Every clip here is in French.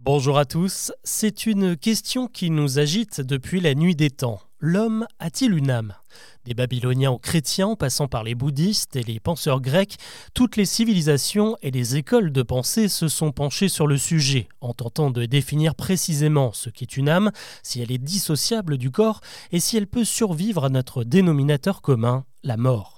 Bonjour à tous, c'est une question qui nous agite depuis la nuit des temps. L'homme a-t-il une âme? Des Babyloniens aux chrétiens, passant par les bouddhistes et les penseurs grecs, toutes les civilisations et les écoles de pensée se sont penchées sur le sujet, en tentant de définir précisément ce qu'est une âme, si elle est dissociable du corps et si elle peut survivre à notre dénominateur commun, la mort.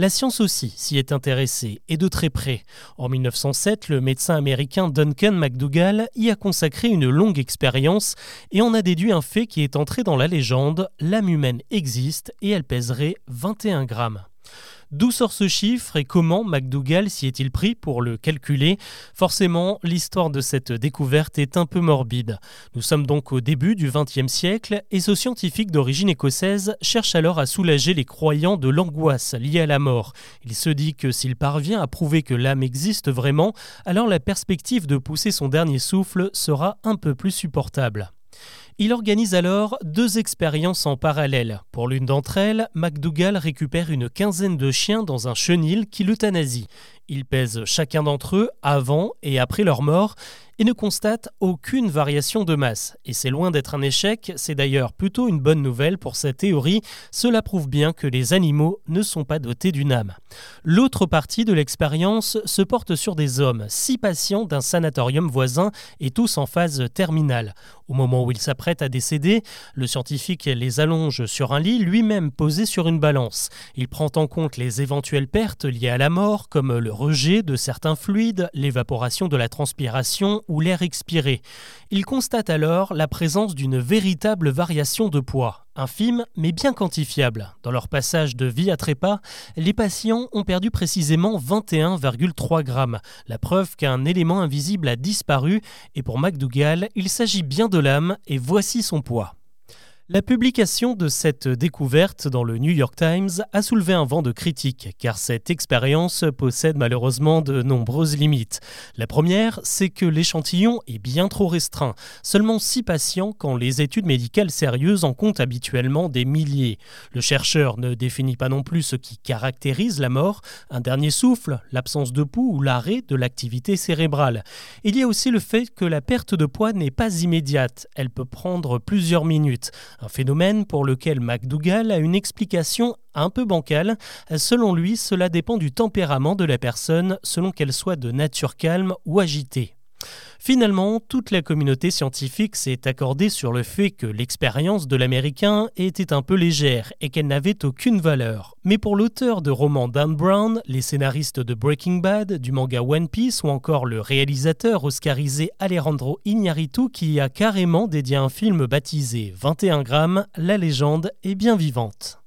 La science aussi s'y est intéressée, et de très près. En 1907, le médecin américain Duncan McDougall y a consacré une longue expérience et en a déduit un fait qui est entré dans la légende, l'âme humaine existe et elle pèserait 21 grammes. D'où sort ce chiffre et comment MacDougall s'y est-il pris pour le calculer? Forcément, l'histoire de cette découverte est un peu morbide. Nous sommes donc au début du XXe siècle et ce scientifique d'origine écossaise cherche alors à soulager les croyants de l'angoisse liée à la mort. Il se dit que s'il parvient à prouver que l'âme existe vraiment, alors la perspective de pousser son dernier souffle sera un peu plus supportable. Il organise alors deux expériences en parallèle. Pour l'une d'entre elles, MacDougall récupère une quinzaine de chiens dans un chenil qui l'euthanasie. Il pèse chacun d'entre eux avant et après leur mort et ne constate aucune variation de masse. Et c'est loin d'être un échec, c'est d'ailleurs plutôt une bonne nouvelle pour cette théorie, cela prouve bien que les animaux ne sont pas dotés d'une âme. L'autre partie de l'expérience se porte sur des hommes, six patients d'un sanatorium voisin et tous en phase terminale. Au moment où ils s'apprêtent à décéder, le scientifique les allonge sur un lit lui-même posé sur une balance. Il prend en compte les éventuelles pertes liées à la mort, comme le rejet de certains fluides, l'évaporation de la transpiration ou l'air expiré. Il constate alors la présence d'une véritable variation de poids, infime mais bien quantifiable. Dans leur passage de vie à trépas, les patients ont perdu précisément 21,3 grammes, la preuve qu'un élément invisible a disparu, et pour McDougall, il s'agit bien de l'âme, et voici son poids. La publication de cette découverte dans le New York Times a soulevé un vent de critique, car cette expérience possède malheureusement de nombreuses limites. La première, c'est que l'échantillon est bien trop restreint, seulement 6 patients quand les études médicales sérieuses en comptent habituellement des milliers. Le chercheur ne définit pas non plus ce qui caractérise la mort, un dernier souffle, l'absence de pouls ou l'arrêt de l'activité cérébrale. Il y a aussi le fait que la perte de poids n'est pas immédiate, elle peut prendre plusieurs minutes. Un phénomène pour lequel MacDougall a une explication un peu bancale. Selon lui, cela dépend du tempérament de la personne, selon qu'elle soit de nature calme ou agitée. Finalement, toute la communauté scientifique s'est accordée sur le fait que l'expérience de l'Américain était un peu légère et qu'elle n'avait aucune valeur. Mais pour l'auteur de romans Dan Brown, les scénaristes de Breaking Bad, du manga One Piece ou encore le réalisateur oscarisé Alejandro Iñárritu qui a carrément dédié un film baptisé 21 grammes, la légende est bien vivante.